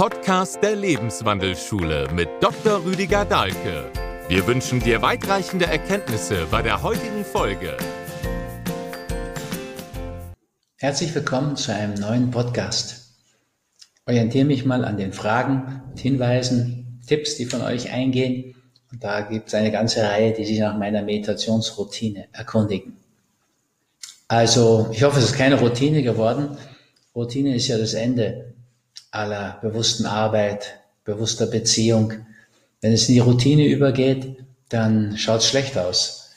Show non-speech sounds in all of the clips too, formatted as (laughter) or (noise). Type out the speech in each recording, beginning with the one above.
Podcast der Lebenswandelschule mit Dr. Rüdiger Dahlke. Wir wünschen dir weitreichende Erkenntnisse bei der heutigen Folge. Herzlich willkommen zu einem neuen Podcast. Orientiere mich mal an den Fragen und Hinweisen, Tipps, die von euch eingehen. Und da gibt es eine ganze Reihe, die sich nach meiner Meditationsroutine erkundigen. Also, ich hoffe, es ist keine Routine geworden. Routine ist ja das Ende aller bewussten Arbeit, bewusster Beziehung. Wenn es in die Routine übergeht, dann schaut es schlecht aus.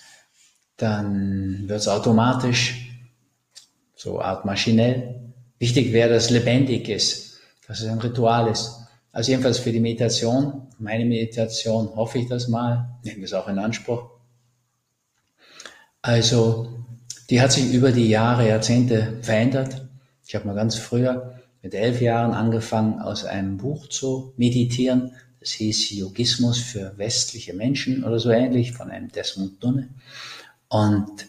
Dann wird es automatisch, so art maschinell. Wichtig wäre, dass es lebendig ist, dass es ein Ritual ist. Also jedenfalls für die Meditation, meine Meditation, hoffe ich das mal, nehme es auch in Anspruch. Also, die hat sich über die Jahre, Jahrzehnte verändert. Ich habe mal ganz früher mit elf Jahren angefangen, aus einem Buch zu meditieren. Das hieß Yogismus für westliche Menschen oder so ähnlich von einem Desmond Dunne. Und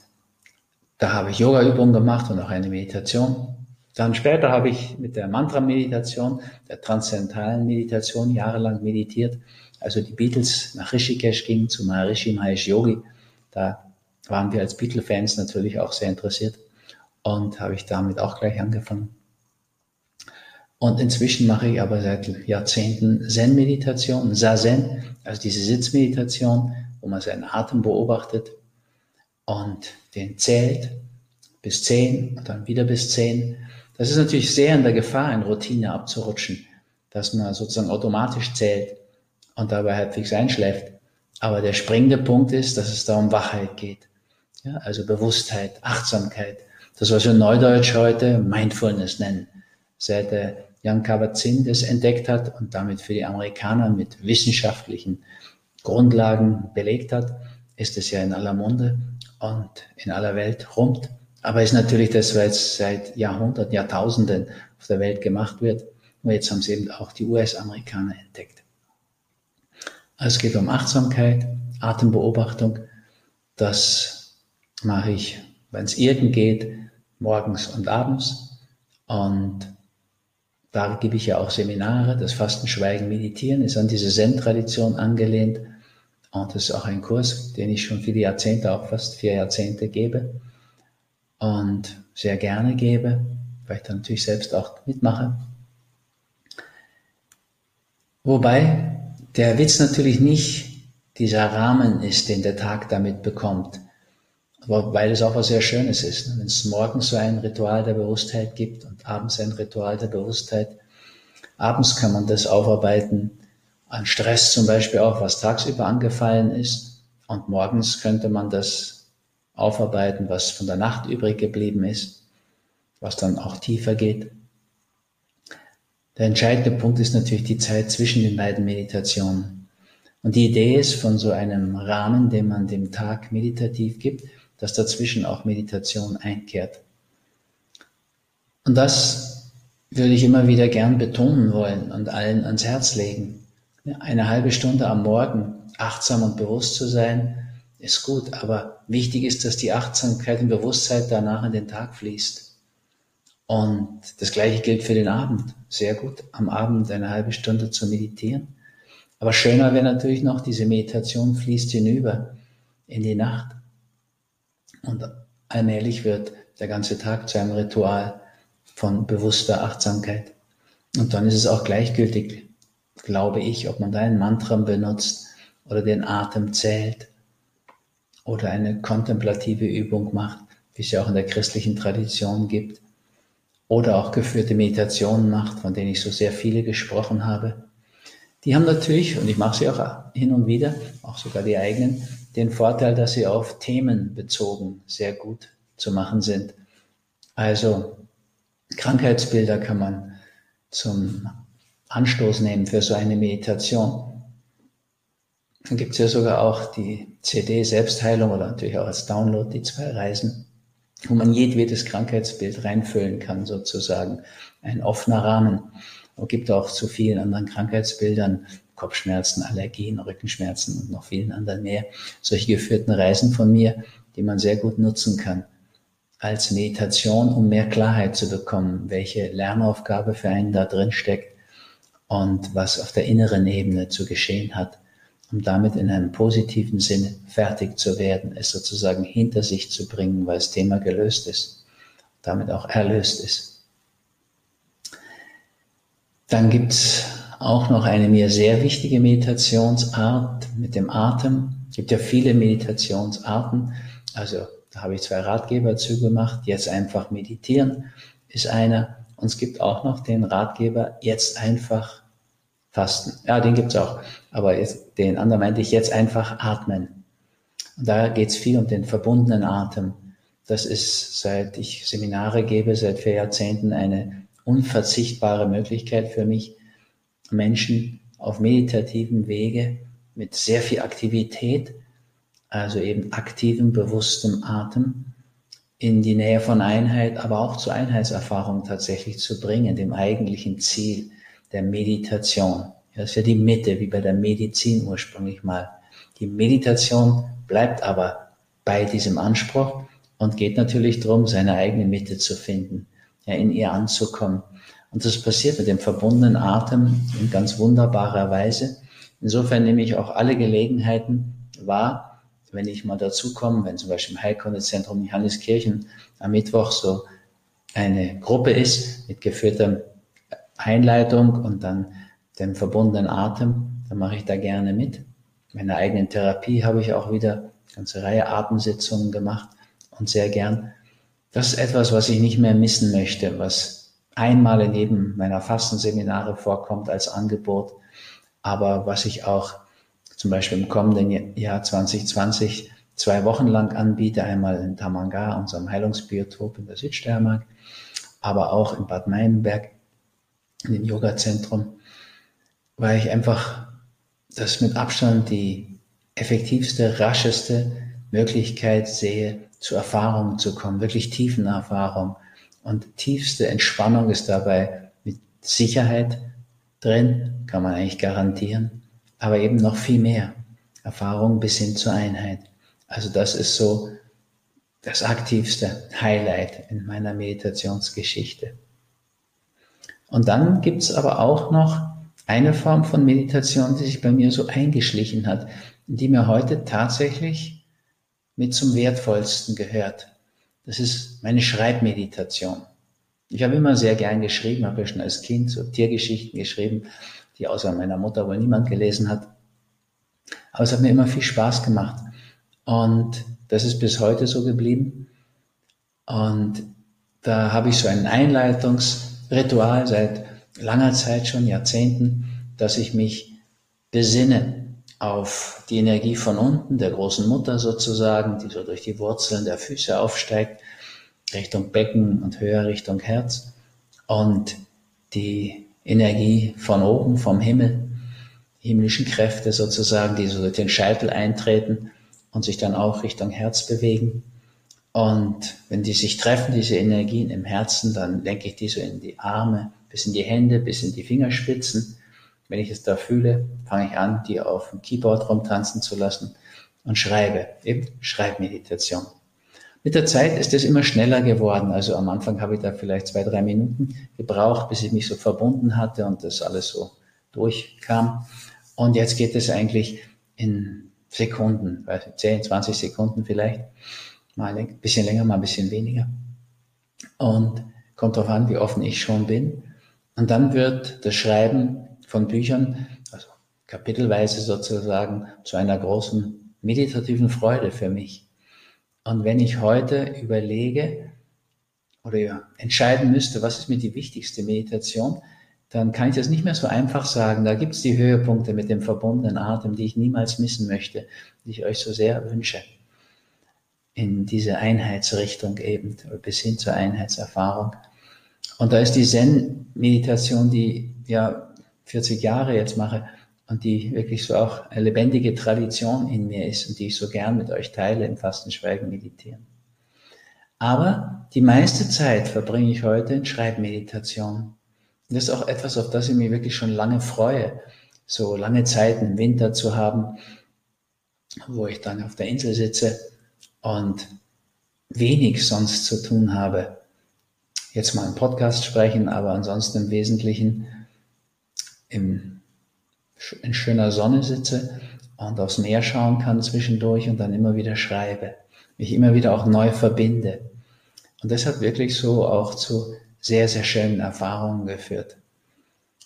da habe ich Yoga-Übungen gemacht und auch eine Meditation. Dann später habe ich mit der Mantra-Meditation, der transzendentalen Meditation jahrelang meditiert. Also die Beatles nach Rishikesh gingen zu Maharishi Mahesh Yogi. Da waren wir als Beatle-Fans natürlich auch sehr interessiert und habe ich damit auch gleich angefangen. Und inzwischen mache ich aber seit Jahrzehnten Zen-Meditation, Zazen, also diese Sitzmeditation, wo man seinen Atem beobachtet und den zählt bis zehn und dann wieder bis zehn. Das ist natürlich sehr in der Gefahr, in Routine abzurutschen, dass man sozusagen automatisch zählt und dabei halbwegs einschläft. Aber der springende Punkt ist, dass es da um Wachheit geht. Ja, also Bewusstheit, Achtsamkeit. Das, was wir Neudeutsch heute Mindfulness nennen. Seit der Jan Kabat-Zinn das entdeckt hat und damit für die Amerikaner mit wissenschaftlichen Grundlagen belegt hat, ist es ja in aller Munde und in aller Welt rund. Aber ist natürlich das, was seit Jahrhunderten, Jahrtausenden auf der Welt gemacht wird. Und jetzt haben es eben auch die US-Amerikaner entdeckt. Also es geht um Achtsamkeit, Atembeobachtung. Das mache ich, wenn es irgend geht, morgens und abends. Und da gebe ich ja auch Seminare. Das Fasten, Schweigen, Meditieren ist an diese Zen-Tradition angelehnt. Und das ist auch ein Kurs, den ich schon viele Jahrzehnte, auch fast vier Jahrzehnte gebe. Und sehr gerne gebe, weil ich dann natürlich selbst auch mitmache. Wobei der Witz natürlich nicht dieser Rahmen ist, den der Tag damit bekommt. Aber weil es auch was sehr Schönes ist. Ne? Wenn es morgens so ein Ritual der Bewusstheit gibt und abends ein Ritual der Bewusstheit. Abends kann man das aufarbeiten an Stress zum Beispiel auch, was tagsüber angefallen ist. Und morgens könnte man das aufarbeiten, was von der Nacht übrig geblieben ist, was dann auch tiefer geht. Der entscheidende Punkt ist natürlich die Zeit zwischen den beiden Meditationen. Und die Idee ist von so einem Rahmen, den man dem Tag meditativ gibt, dass dazwischen auch Meditation einkehrt. Und das würde ich immer wieder gern betonen wollen und allen ans Herz legen. Eine halbe Stunde am Morgen achtsam und bewusst zu sein, ist gut, aber wichtig ist, dass die Achtsamkeit und Bewusstheit danach in den Tag fließt. Und das Gleiche gilt für den Abend. Sehr gut, am Abend eine halbe Stunde zu meditieren. Aber schöner wäre natürlich noch, diese Meditation fließt hinüber in die Nacht. Und allmählich wird der ganze Tag zu einem Ritual von bewusster Achtsamkeit. Und dann ist es auch gleichgültig, glaube ich, ob man da ein Mantra benutzt oder den Atem zählt oder eine kontemplative Übung macht, wie es ja auch in der christlichen Tradition gibt, oder auch geführte Meditationen macht, von denen ich so sehr viele gesprochen habe. Die haben natürlich, und ich mache sie auch hin und wieder, auch sogar die eigenen, den Vorteil, dass sie auf Themen bezogen sehr gut zu machen sind. Also Krankheitsbilder kann man zum Anstoß nehmen für so eine Meditation. Dann gibt es ja sogar auch die CD Selbstheilung oder natürlich auch als Download die zwei Reisen, wo man jedwedes Krankheitsbild reinfüllen kann, sozusagen. Ein offener Rahmen. Es gibt auch zu vielen anderen Krankheitsbildern Kopfschmerzen, Allergien, Rückenschmerzen und noch vielen anderen mehr. Solche geführten Reisen von mir, die man sehr gut nutzen kann als Meditation, um mehr Klarheit zu bekommen, welche Lernaufgabe für einen da drin steckt und was auf der inneren Ebene zu geschehen hat, um damit in einem positiven Sinne fertig zu werden, es sozusagen hinter sich zu bringen, weil das Thema gelöst ist, damit auch erlöst ist. Dann gibt es auch noch eine mir sehr wichtige Meditationsart mit dem Atem. Es gibt ja viele Meditationsarten. Also da habe ich zwei Ratgeber zugemacht. Jetzt einfach meditieren ist einer. Und es gibt auch noch den Ratgeber, jetzt einfach fasten. Ja, den gibt's auch. Aber jetzt, den anderen meinte ich jetzt einfach atmen. Und da geht's viel um den verbundenen Atem. Das ist, seit ich Seminare gebe, seit vier Jahrzehnten eine unverzichtbare Möglichkeit für mich, Menschen auf meditativem Wege mit sehr viel Aktivität, also eben aktivem, bewusstem Atem, in die Nähe von Einheit, aber auch zur Einheitserfahrung tatsächlich zu bringen, dem eigentlichen Ziel der Meditation. Das ist ja die Mitte, wie bei der Medizin ursprünglich mal. Die Meditation bleibt aber bei diesem Anspruch und geht natürlich darum, seine eigene Mitte zu finden, ja, in ihr anzukommen. Und das passiert mit dem verbundenen Atem in ganz wunderbarer Weise. Insofern nehme ich auch alle Gelegenheiten wahr, wenn ich mal dazu komme, wenn zum Beispiel im Heilkundezentrum Johanneskirchen am Mittwoch so eine Gruppe ist mit geführter Einleitung und dann dem verbundenen Atem, dann mache ich da gerne mit. In meiner eigenen Therapie habe ich auch wieder eine ganze Reihe Atemsitzungen gemacht und sehr gern. Das ist etwas, was ich nicht mehr missen möchte, was einmal in jedem meiner Fastenseminare vorkommt als Angebot, aber was ich auch zum Beispiel im kommenden Jahr 2020 zwei Wochen lang anbiete, einmal in Tamanga, unserem Heilungsbiotop in der Südsteiermark, aber auch in Bad Meinberg, in dem Yoga-Zentrum, weil ich einfach das mit Abstand die effektivste, rascheste Möglichkeit sehe, zu Erfahrungen zu kommen, wirklich tiefen Erfahrung. Und tiefste Entspannung ist dabei mit Sicherheit drin, kann man eigentlich garantieren, aber eben noch viel mehr. Erfahrung bis hin zur Einheit. Also das ist so das aktivste Highlight in meiner Meditationsgeschichte. Und dann gibt's aber auch noch eine Form von Meditation, die sich bei mir so eingeschlichen hat, die mir heute tatsächlich mit zum Wertvollsten gehört. Das ist meine Schreibmeditation. Ich habe immer sehr gern geschrieben, habe ja schon als Kind so Tiergeschichten geschrieben, die außer meiner Mutter wohl niemand gelesen hat. Aber es hat mir immer viel Spaß gemacht. Und das ist bis heute so geblieben. Und da habe ich so ein Einleitungsritual seit langer Zeit schon, Jahrzehnten, dass ich mich besinne auf die Energie von unten, der großen Mutter sozusagen, die so durch die Wurzeln der Füße aufsteigt, Richtung Becken und höher Richtung Herz. Und die Energie von oben, vom Himmel, himmlischen Kräfte sozusagen, die so durch den Scheitel eintreten und sich dann auch Richtung Herz bewegen. Und wenn die sich treffen, diese Energien im Herzen, dann lenke ich die so in die Arme, bis in die Hände, bis in die Fingerspitzen. Wenn ich es da fühle, fange ich an, die auf dem Keyboard rumtanzen zu lassen und schreibe, eben Schreibmeditation. Mit der Zeit ist es immer schneller geworden. Also am Anfang habe ich da vielleicht zwei, drei Minuten gebraucht, bis ich mich so verbunden hatte und das alles so durchkam. Und jetzt geht es eigentlich in Sekunden, 10, 20 Sekunden vielleicht. Mal ein bisschen länger, mal ein bisschen weniger. Und kommt darauf an, wie offen ich schon bin. Und dann wird das Schreiben von Büchern, also kapitelweise sozusagen, zu einer großen meditativen Freude für mich. Und wenn ich heute überlege oder entscheiden müsste, was ist mir die wichtigste Meditation, dann kann ich das nicht mehr so einfach sagen. Da gibt es die Höhepunkte mit dem verbundenen Atem, die ich niemals missen möchte, die ich euch so sehr wünsche. In diese Einheitsrichtung eben, bis hin zur Einheitserfahrung. Und da ist die Zen-Meditation, die ja 40 Jahre jetzt mache, und die wirklich so auch eine lebendige Tradition in mir ist und die ich so gern mit euch teile im Fastenschweigen meditieren. Aber die meiste Zeit verbringe ich heute in Schreibmeditation. Das ist auch etwas, auf das ich mich wirklich schon lange freue, so lange Zeit im Winter zu haben, wo ich dann auf der Insel sitze und wenig sonst zu tun habe. Jetzt mal einen Podcast sprechen, aber ansonsten im Wesentlichen im, in schöner Sonne sitze und aufs Meer schauen kann zwischendurch und dann immer wieder schreibe, mich immer wieder auch neu verbinde. Und das hat wirklich so auch zu sehr, sehr schönen Erfahrungen geführt.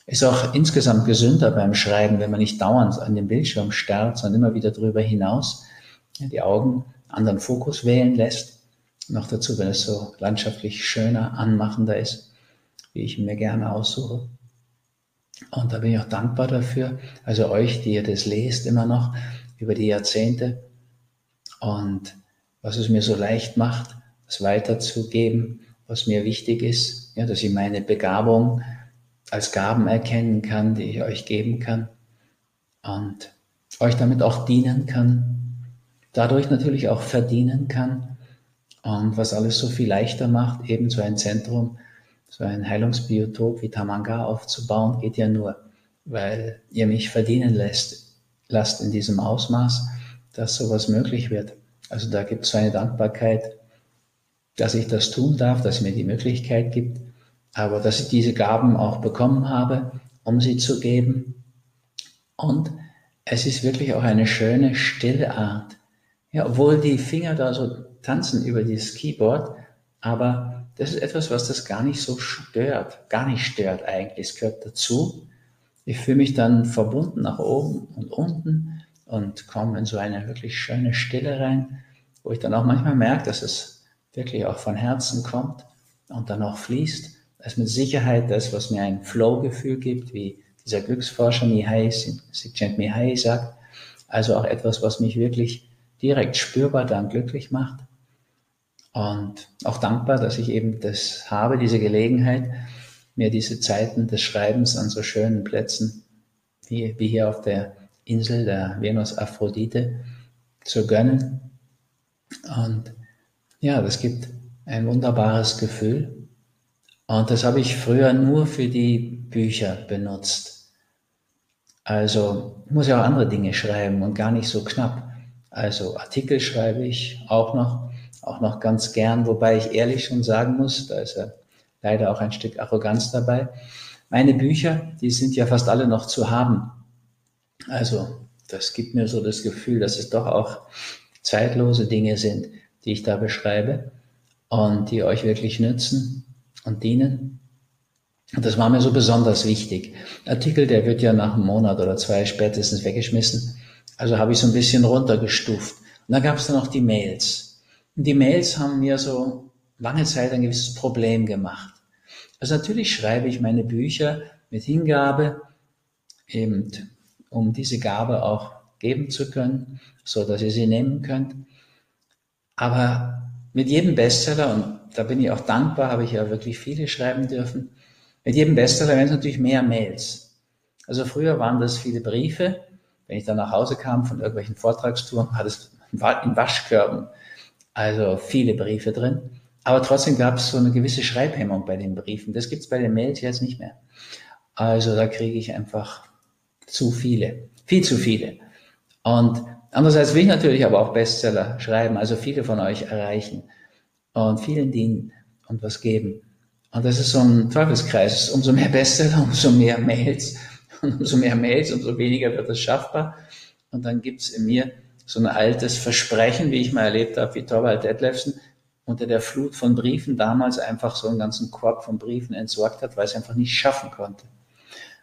Ist auch insgesamt gesünder beim Schreiben, wenn man nicht dauernd an den Bildschirm starrt, sondern immer wieder darüber hinaus die Augen anderen Fokus wählen lässt. Noch dazu, wenn es so landschaftlich schöner, anmachender ist, wie ich mir gerne aussuche. Und da bin ich auch dankbar dafür. Also euch, die ihr das lest, immer noch über die Jahrzehnte. Und was es mir so leicht macht, das weiterzugeben, was mir wichtig ist, ja, dass ich meine Begabung als Gaben erkennen kann, die ich euch geben kann und euch damit auch dienen kann, dadurch natürlich auch verdienen kann und was alles so viel leichter macht, eben so ein Zentrum, so ein Heilungsbiotop wie Tamanga aufzubauen, geht ja nur, weil ihr mich verdienen lässt, lasst in diesem Ausmaß, dass sowas möglich wird. Also da gibt es so eine Dankbarkeit, dass ich das tun darf, dass mir die Möglichkeit gibt aber dass ich diese Gaben auch bekommen habe, um sie zu geben. Und es ist wirklich auch eine schöne, stille Art. Ja, obwohl die Finger da so tanzen über dieses Keyboard, aber das ist etwas, was das gar nicht so stört, gar nicht stört eigentlich. Es gehört dazu. Ich fühle mich dann verbunden nach oben und unten und komme in so eine wirklich schöne Stille rein, wo ich dann auch manchmal merke, dass es wirklich auch von Herzen kommt und dann auch fließt. Das ist mit Sicherheit das, was mir ein Flow-Gefühl gibt, wie dieser Glücksforscher Mihai, Csikszentmihalyi Mihai sagt. Also auch etwas, was mich wirklich direkt spürbar dann glücklich macht. Und auch dankbar, dass ich eben das habe, diese Gelegenheit, mir diese Zeiten des Schreibens an so schönen Plätzen, wie, wie hier auf der Insel der Venus Aphrodite, zu gönnen. Und ja, das gibt ein wunderbares Gefühl. Und das habe ich früher nur für die Bücher benutzt. Also muss ja auch andere Dinge schreiben und gar nicht so knapp. Also Artikel schreibe ich auch noch, auch noch ganz gern, wobei ich ehrlich schon sagen muss, da ist ja leider auch ein Stück Arroganz dabei. Meine Bücher, die sind ja fast alle noch zu haben. Also das gibt mir so das Gefühl, dass es doch auch zeitlose Dinge sind, die ich da beschreibe und die euch wirklich nützen und dienen. Und das war mir so besonders wichtig. Artikel, der wird ja nach einem Monat oder zwei spätestens weggeschmissen. Also habe ich so ein bisschen runtergestuft. Und dann gab es dann noch die Mails. Die Mails haben mir so lange Zeit ein gewisses Problem gemacht. Also natürlich schreibe ich meine Bücher mit Hingabe, eben um diese Gabe auch geben zu können, so dass ihr sie nehmen könnt. Aber mit jedem Bestseller und da bin ich auch dankbar, habe ich ja wirklich viele schreiben dürfen. Mit jedem Bestseller werden es natürlich mehr Mails. Also früher waren das viele Briefe. Wenn ich dann nach Hause kam von irgendwelchen Vortragstouren, war das (laughs) in Waschkörben. Also viele Briefe drin. Aber trotzdem gab es so eine gewisse Schreibhemmung bei den Briefen. Das gibt es bei den Mails jetzt nicht mehr. Also da kriege ich einfach zu viele, viel zu viele. Und andererseits will ich natürlich aber auch Bestseller schreiben, also viele von euch erreichen und vielen dienen und was geben. Und das ist so ein Teufelskreis. Umso mehr Bestseller, umso mehr Mails. (laughs) Und umso mehr Mails, umso weniger wird es schaffbar. Und dann gibt's in mir so ein altes Versprechen, wie ich mal erlebt habe, wie Torvald Detlefsen unter der Flut von Briefen damals einfach so einen ganzen Korb von Briefen entsorgt hat, weil es einfach nicht schaffen konnte.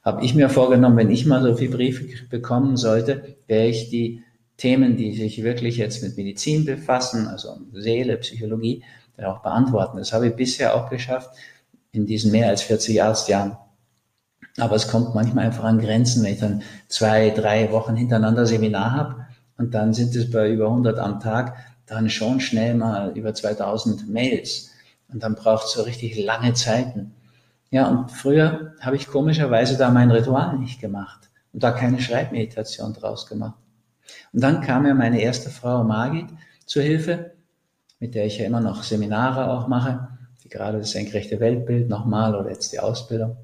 Habe ich mir vorgenommen, wenn ich mal so viele Briefe bekommen sollte, wäre ich die Themen, die sich wirklich jetzt mit Medizin befassen, also Seele, Psychologie, dann auch beantworten. Das habe ich bisher auch geschafft in diesen mehr als 40 Arztjahren. Aber es kommt manchmal einfach an Grenzen, wenn ich dann zwei, drei Wochen hintereinander Seminar habe und dann sind es bei über 100 am Tag, dann schon schnell mal über 2000 Mails und dann braucht es so richtig lange Zeiten. Ja, und früher habe ich komischerweise da mein Ritual nicht gemacht und da keine Schreibmeditation draus gemacht. Und dann kam ja meine erste Frau Margit zur Hilfe mit der ich ja immer noch Seminare auch mache, wie gerade das senkrechte Weltbild nochmal oder jetzt die Ausbildung.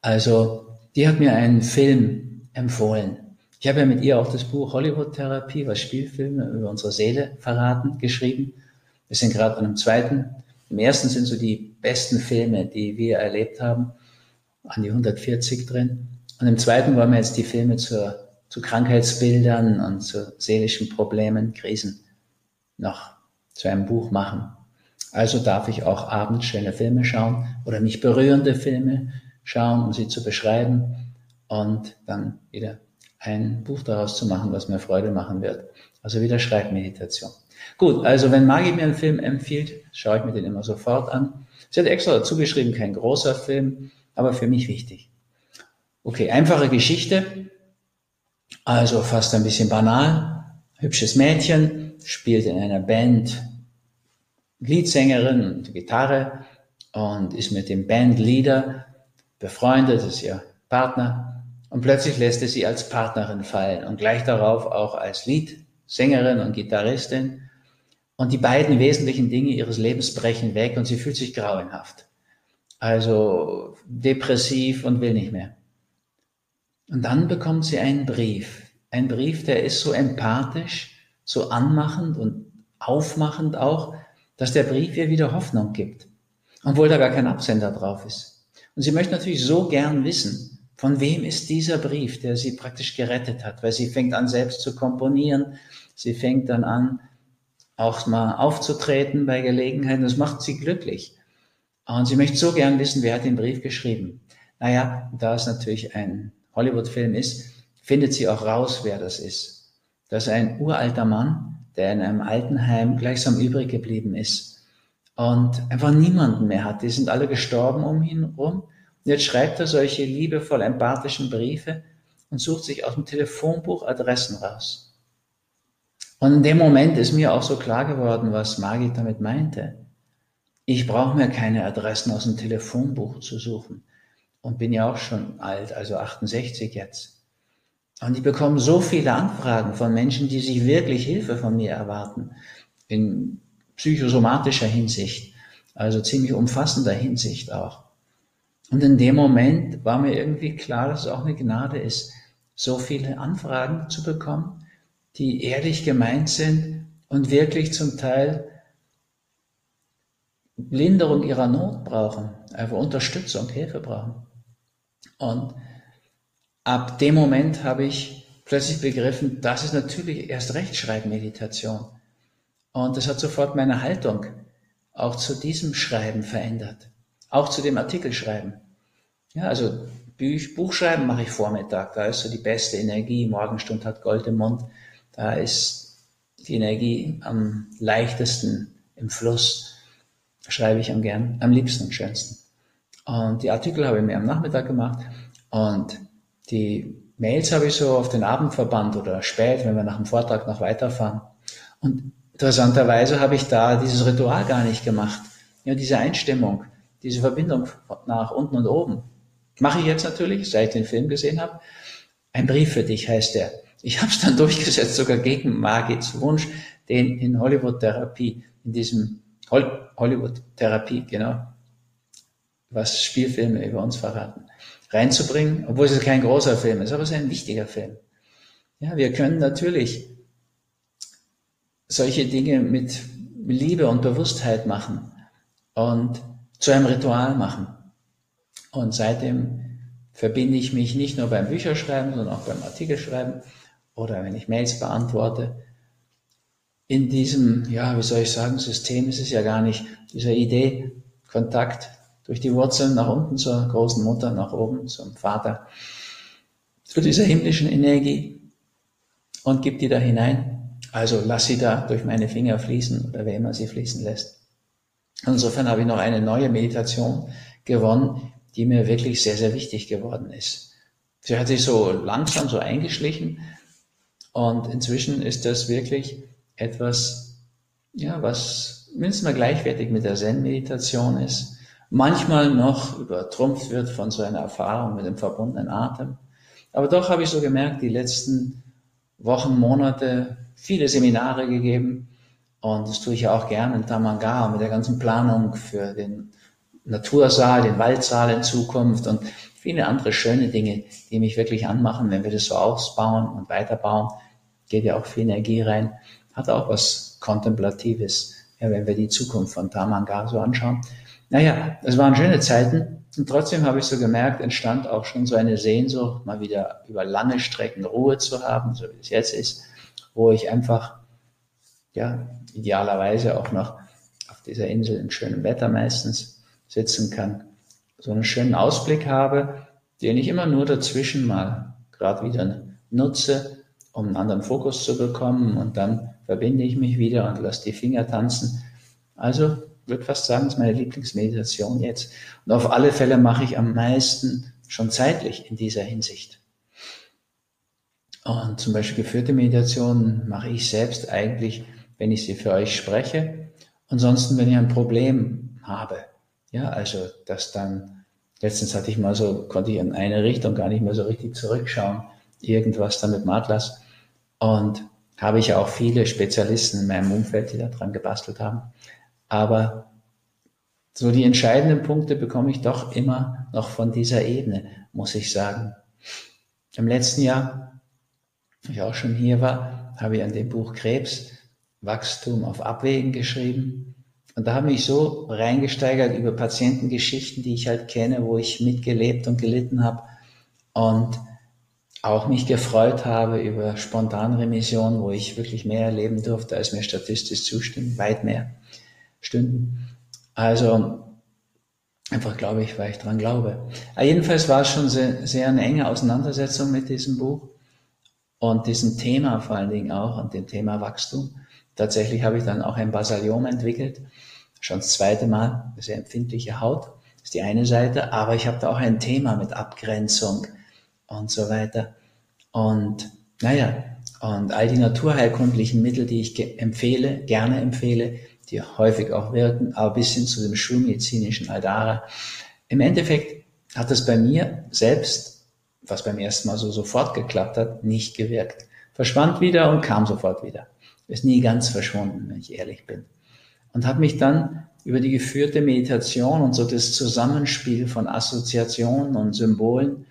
Also, die hat mir einen Film empfohlen. Ich habe ja mit ihr auch das Buch Hollywood-Therapie, was Spielfilme über unsere Seele verraten, geschrieben. Wir sind gerade an einem zweiten. Im ersten sind so die besten Filme, die wir erlebt haben. an die 140 drin. Und im zweiten wollen wir jetzt die Filme zur, zu Krankheitsbildern und zu seelischen Problemen, Krisen noch zu einem Buch machen. Also darf ich auch abends schöne Filme schauen oder mich berührende Filme schauen, um sie zu beschreiben und dann wieder ein Buch daraus zu machen, was mir Freude machen wird. Also wieder Schreibmeditation. Gut, also wenn Maggie mir einen Film empfiehlt, schaue ich mir den immer sofort an. Sie hat extra dazu geschrieben, kein großer Film, aber für mich wichtig. Okay, einfache Geschichte, also fast ein bisschen banal. Hübsches Mädchen, spielt in einer Band Leadsängerin und Gitarre und ist mit dem Bandleader befreundet, ist ihr Partner. Und plötzlich lässt er sie als Partnerin fallen und gleich darauf auch als Leadsängerin und Gitarristin. Und die beiden wesentlichen Dinge ihres Lebens brechen weg und sie fühlt sich grauenhaft. Also depressiv und will nicht mehr. Und dann bekommt sie einen Brief. Ein Brief, der ist so empathisch, so anmachend und aufmachend auch, dass der Brief ihr wieder Hoffnung gibt, obwohl da gar kein Absender drauf ist. Und sie möchte natürlich so gern wissen, von wem ist dieser Brief, der sie praktisch gerettet hat, weil sie fängt an selbst zu komponieren, sie fängt dann an, auch mal aufzutreten bei Gelegenheiten, das macht sie glücklich. Und sie möchte so gern wissen, wer hat den Brief geschrieben. Naja, da es natürlich ein Hollywood-Film ist, findet sie auch raus, wer das ist. Das ist ein uralter Mann, der in einem Altenheim gleichsam übrig geblieben ist und einfach niemanden mehr hat. Die sind alle gestorben um ihn rum. Und jetzt schreibt er solche liebevoll empathischen Briefe und sucht sich aus dem Telefonbuch Adressen raus. Und in dem Moment ist mir auch so klar geworden, was Margit damit meinte. Ich brauche mir keine Adressen aus dem Telefonbuch zu suchen und bin ja auch schon alt, also 68 jetzt. Und ich bekomme so viele Anfragen von Menschen, die sich wirklich Hilfe von mir erwarten, in psychosomatischer Hinsicht, also ziemlich umfassender Hinsicht auch. Und in dem Moment war mir irgendwie klar, dass es auch eine Gnade ist, so viele Anfragen zu bekommen, die ehrlich gemeint sind und wirklich zum Teil Linderung ihrer Not brauchen, einfach Unterstützung, Hilfe brauchen. Und ab dem Moment habe ich plötzlich begriffen, das ist natürlich erst Rechtschreibmeditation. Und das hat sofort meine Haltung auch zu diesem Schreiben verändert. Auch zu dem Artikelschreiben. Ja, also Buch, Buchschreiben mache ich Vormittag. Da ist so die beste Energie. Morgenstund hat Gold im Mund. Da ist die Energie am leichtesten im Fluss. Schreibe ich am gern, am liebsten und schönsten. Und die Artikel habe ich mir am Nachmittag gemacht. Und die Mails habe ich so auf den Abend verbannt oder spät, wenn wir nach dem Vortrag noch weiterfahren. Und interessanterweise habe ich da dieses Ritual gar nicht gemacht. Ja, diese Einstimmung, diese Verbindung nach unten und oben. Mache ich jetzt natürlich, seit ich den Film gesehen habe. Ein Brief für dich heißt der. Ich habe es dann (laughs) durchgesetzt, sogar gegen Margits Wunsch, den in Hollywood-Therapie, in diesem Hollywood-Therapie, genau, was Spielfilme über uns verraten reinzubringen, obwohl es kein großer Film ist, aber es ist ein wichtiger Film. Ja, wir können natürlich solche Dinge mit Liebe und Bewusstheit machen und zu einem Ritual machen. Und seitdem verbinde ich mich nicht nur beim Bücherschreiben, sondern auch beim Artikelschreiben oder wenn ich Mails beantworte. In diesem, ja, wie soll ich sagen, System ist es ja gar nicht, dieser Idee, Kontakt durch die Wurzeln nach unten zur großen Mutter, nach oben zum Vater, zu dieser himmlischen Energie und gib die da hinein. Also lass sie da durch meine Finger fließen oder wer immer sie fließen lässt. Insofern habe ich noch eine neue Meditation gewonnen, die mir wirklich sehr, sehr wichtig geworden ist. Sie hat sich so langsam so eingeschlichen und inzwischen ist das wirklich etwas, ja, was mindestens mal gleichwertig mit der Zen-Meditation ist manchmal noch übertrumpft wird von so einer Erfahrung mit dem verbundenen Atem. Aber doch habe ich so gemerkt, die letzten Wochen, Monate viele Seminare gegeben und das tue ich ja auch gerne in Tamanga mit der ganzen Planung für den Natursaal, den Waldsaal in Zukunft und viele andere schöne Dinge, die mich wirklich anmachen, wenn wir das so ausbauen und weiterbauen, geht ja auch viel Energie rein, hat auch was Kontemplatives, ja, wenn wir die Zukunft von Tamanga so anschauen. Naja, es waren schöne Zeiten. Und trotzdem habe ich so gemerkt, entstand auch schon so eine Sehnsucht, mal wieder über lange Strecken Ruhe zu haben, so wie es jetzt ist, wo ich einfach, ja, idealerweise auch noch auf dieser Insel in schönem Wetter meistens sitzen kann, so einen schönen Ausblick habe, den ich immer nur dazwischen mal gerade wieder nutze, um einen anderen Fokus zu bekommen und dann verbinde ich mich wieder und lasse die Finger tanzen. Also würde fast sagen, ist meine Lieblingsmeditation jetzt. Und auf alle Fälle mache ich am meisten schon zeitlich in dieser Hinsicht. Und zum Beispiel geführte Meditationen mache ich selbst eigentlich, wenn ich sie für euch spreche. Ansonsten, wenn ich ein Problem habe. Ja, also, dass dann, letztens hatte ich mal so, konnte ich in eine Richtung gar nicht mehr so richtig zurückschauen. Irgendwas damit Matlas. Und habe ich auch viele Spezialisten in meinem Umfeld, die da dran gebastelt haben. Aber so die entscheidenden Punkte bekomme ich doch immer noch von dieser Ebene, muss ich sagen. Im letzten Jahr, wo ich auch schon hier war, habe ich an dem Buch Krebs Wachstum auf Abwägen geschrieben. Und da habe ich so reingesteigert über Patientengeschichten, die ich halt kenne, wo ich mitgelebt und gelitten habe. Und auch mich gefreut habe über Spontanremission, wo ich wirklich mehr erleben durfte, als mir statistisch zustimmen, weit mehr stünden. Also einfach glaube ich, weil ich dran glaube. Aber jedenfalls war es schon sehr, sehr eine enge Auseinandersetzung mit diesem Buch und diesem Thema vor allen Dingen auch und dem Thema Wachstum. Tatsächlich habe ich dann auch ein Basaliom entwickelt, schon das zweite Mal, sehr empfindliche Haut, ist die eine Seite, aber ich habe da auch ein Thema mit Abgrenzung und so weiter. Und naja, und all die naturheilkundlichen Mittel, die ich empfehle, gerne empfehle, die häufig auch wirken, aber bis hin zu dem schulmedizinischen Aldara. Im Endeffekt hat es bei mir selbst, was beim ersten Mal so sofort geklappt hat, nicht gewirkt. Verschwand wieder und kam sofort wieder. Ist nie ganz verschwunden, wenn ich ehrlich bin. Und habe mich dann über die geführte Meditation und so das Zusammenspiel von Assoziationen und Symbolen,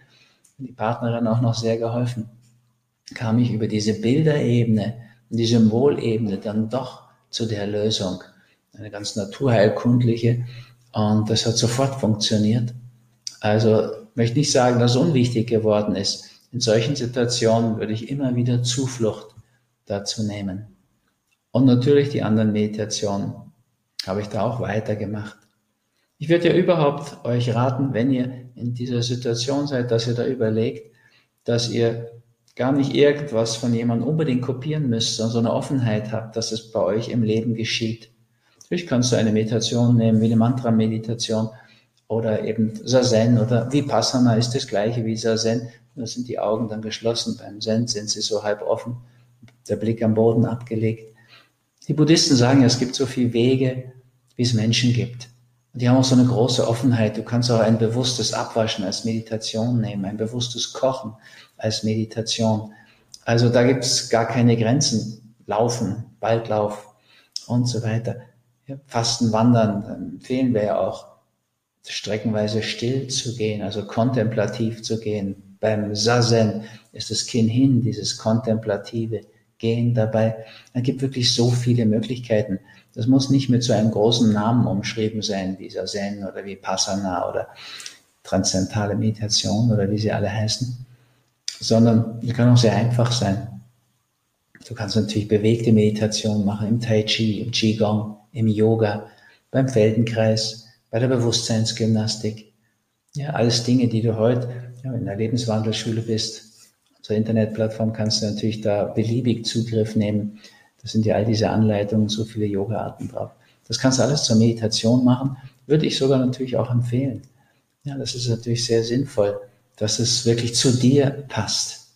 die Partnerin auch noch sehr geholfen, kam ich über diese Bilderebene und die Symbolebene dann doch zu der Lösung. Eine ganz naturheilkundliche. Und das hat sofort funktioniert. Also möchte nicht sagen, dass es unwichtig geworden ist. In solchen Situationen würde ich immer wieder Zuflucht dazu nehmen. Und natürlich die anderen Meditationen habe ich da auch weitergemacht. Ich würde ja überhaupt euch raten, wenn ihr in dieser Situation seid, dass ihr da überlegt, dass ihr gar nicht irgendwas von jemandem unbedingt kopieren müsst, sondern so eine Offenheit habt, dass es bei euch im Leben geschieht. Natürlich kannst du eine Meditation nehmen, wie eine Mantra-Meditation oder eben Sazen oder Vipassana ist das gleiche wie Sazen. Da sind die Augen dann geschlossen. Beim Zen sind sie so halb offen, der Blick am Boden abgelegt. Die Buddhisten sagen ja, es gibt so viele Wege, wie es Menschen gibt. Und die haben auch so eine große Offenheit. Du kannst auch ein bewusstes Abwaschen als Meditation nehmen, ein bewusstes Kochen als Meditation. Also da gibt es gar keine Grenzen. Laufen, Waldlauf und so weiter. Ja, Fasten, Wandern, empfehlen wir ja auch, streckenweise still zu gehen, also kontemplativ zu gehen. Beim Sazen ist das Kinn hin, dieses kontemplative Gehen dabei. Es gibt wirklich so viele Möglichkeiten. Das muss nicht mit so einem großen Namen umschrieben sein, wie Sazen oder wie Passana oder transzendentale Meditation oder wie sie alle heißen sondern die kann auch sehr einfach sein. Du kannst natürlich bewegte Meditation machen im Tai Chi, im Qigong, im Yoga, beim Feldenkreis, bei der Bewusstseinsgymnastik. Ja, alles Dinge, die du heute ja, in der Lebenswandelschule bist. Zur Internetplattform kannst du natürlich da beliebig Zugriff nehmen. Da sind ja all diese Anleitungen, so viele Yoga-Arten drauf. Das kannst du alles zur Meditation machen. Würde ich sogar natürlich auch empfehlen. Ja, das ist natürlich sehr sinnvoll dass es wirklich zu dir passt.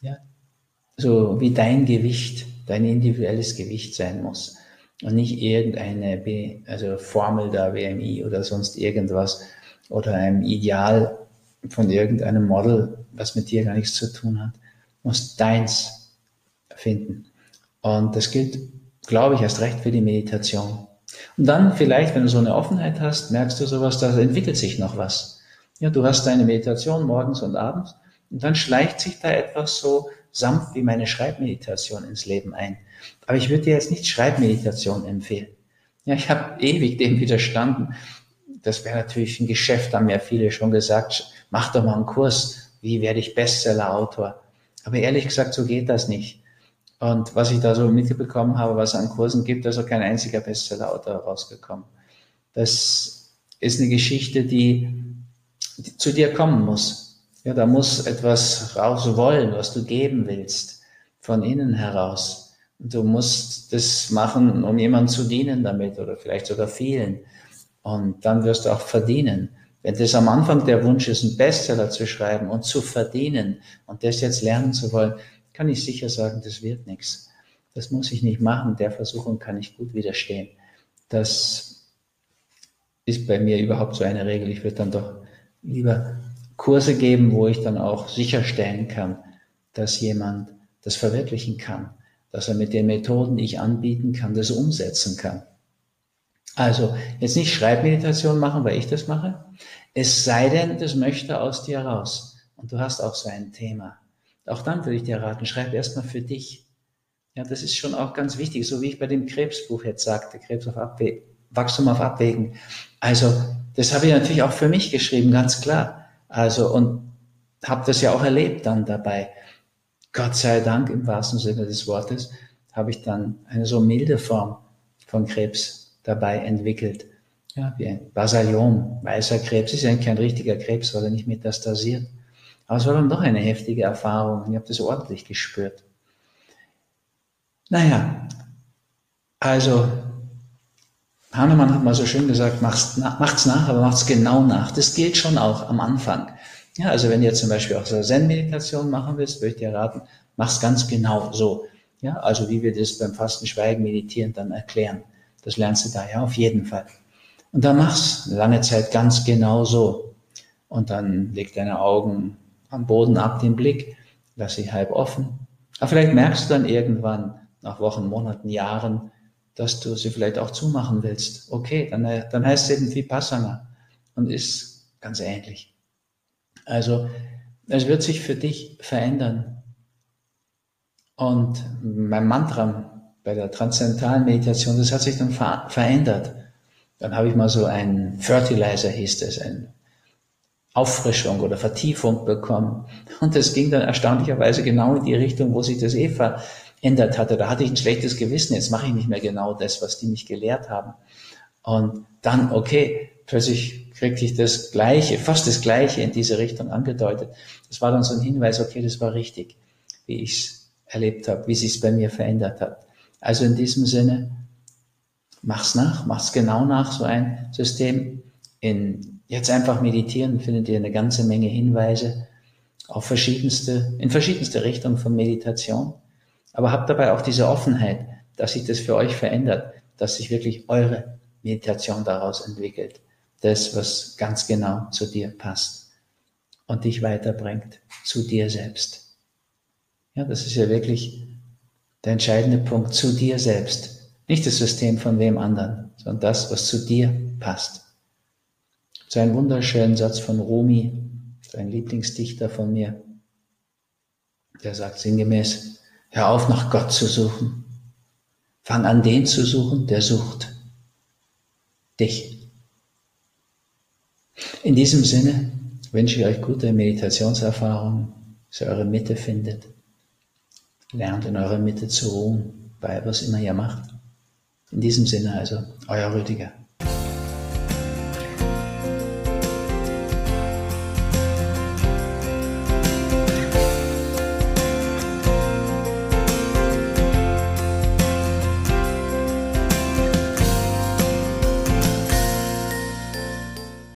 Ja? So wie dein Gewicht, dein individuelles Gewicht sein muss. Und nicht irgendeine B, also Formel da, WMI oder sonst irgendwas oder ein Ideal von irgendeinem Model, was mit dir gar nichts zu tun hat. Du musst deins finden. Und das gilt, glaube ich, erst recht für die Meditation. Und dann vielleicht, wenn du so eine Offenheit hast, merkst du sowas, da entwickelt sich noch was. Ja, du hast deine Meditation morgens und abends und dann schleicht sich da etwas so sanft wie meine Schreibmeditation ins Leben ein. Aber ich würde dir jetzt nicht Schreibmeditation empfehlen. Ja, ich habe ewig dem widerstanden. Das wäre natürlich ein Geschäft, haben ja viele schon gesagt, mach doch mal einen Kurs, wie werde ich Bestseller-Autor. Aber ehrlich gesagt, so geht das nicht. Und was ich da so mitbekommen habe, was es an Kursen gibt, da ist auch kein einziger Bestseller-Autor rausgekommen. Das ist eine Geschichte, die, die zu dir kommen muss. Ja, da muss etwas raus wollen, was du geben willst, von innen heraus. Du musst das machen, um jemandem zu dienen damit oder vielleicht sogar vielen. Und dann wirst du auch verdienen. Wenn das am Anfang der Wunsch ist, einen Bestseller zu schreiben und zu verdienen und das jetzt lernen zu wollen, kann ich sicher sagen, das wird nichts. Das muss ich nicht machen. Der Versuchung kann ich gut widerstehen. Das ist bei mir überhaupt so eine Regel. Ich würde dann doch lieber Kurse geben, wo ich dann auch sicherstellen kann, dass jemand das verwirklichen kann, dass er mit den Methoden, die ich anbieten kann, das umsetzen kann. Also jetzt nicht Schreibmeditation machen, weil ich das mache. Es sei denn, das möchte aus dir raus. Und du hast auch so ein Thema. Auch dann würde ich dir raten, schreib erstmal für dich. Ja, das ist schon auch ganz wichtig, so wie ich bei dem Krebsbuch jetzt sagte, Krebs auf Abwägen, Wachstum auf Abwägen. Also, das habe ich natürlich auch für mich geschrieben, ganz klar. Also, und habe das ja auch erlebt dann dabei. Gott sei Dank, im wahrsten Sinne des Wortes, habe ich dann eine so milde Form von Krebs dabei entwickelt. Ja, wie ein Basaliom, weißer Krebs, ist ja kein richtiger Krebs, weil er nicht metastasiert. Aber es war dann doch eine heftige Erfahrung und ich habe das ordentlich gespürt. Naja, also Hahnemann hat mal so schön gesagt, macht's, macht's nach, aber macht's genau nach. Das gilt schon auch am Anfang. Ja, also wenn ihr zum Beispiel auch so Zen-Meditation machen willst, würde ich dir raten, mach's ganz genau so. Ja, also wie wir das beim Fasten, Schweigen, Meditieren dann erklären. Das lernst du da ja auf jeden Fall. Und dann mach's lange Zeit ganz genau so. Und dann leg deine Augen am Boden ab, den Blick, lass sie halb offen. Aber vielleicht merkst du dann irgendwann, nach Wochen, Monaten, Jahren, dass du sie vielleicht auch zumachen willst. Okay, dann, dann heißt es eben Vipassana und ist ganz ähnlich. Also, es wird sich für dich verändern. Und mein Mantra bei der transzendentalen Meditation, das hat sich dann ver verändert. Dann habe ich mal so einen Fertilizer, hieß das, eine Auffrischung oder Vertiefung bekommen. Und das ging dann erstaunlicherweise genau in die Richtung, wo sich das eh verändert hatte. Da hatte ich ein schlechtes Gewissen, jetzt mache ich nicht mehr genau das, was die mich gelehrt haben. Und dann, okay, plötzlich kriegte ich das Gleiche, fast das Gleiche in diese Richtung angedeutet. Das war dann so ein Hinweis, okay, das war richtig, wie ich es erlebt habe, wie sich es bei mir verändert hat. Also in diesem Sinne, mach's nach, mach's genau nach, so ein System. In, jetzt einfach meditieren, findet ihr eine ganze Menge Hinweise auf verschiedenste, in verschiedenste Richtungen von Meditation. Aber habt dabei auch diese Offenheit, dass sich das für euch verändert, dass sich wirklich eure Meditation daraus entwickelt. Das, was ganz genau zu dir passt und dich weiterbringt zu dir selbst. Ja, das ist ja wirklich der entscheidende Punkt zu dir selbst. Nicht das System von wem anderen, sondern das, was zu dir passt. So ein wunderschönen Satz von Rumi, ein Lieblingsdichter von mir, der sagt sinngemäß, hör auf nach Gott zu suchen. Fang an, den zu suchen, der sucht. Dich. In diesem Sinne wünsche ich euch gute Meditationserfahrungen, dass ihr eure Mitte findet Lernt in eurer Mitte zu ruhen, bei was immer ihr macht. In diesem Sinne also, euer Rüdiger.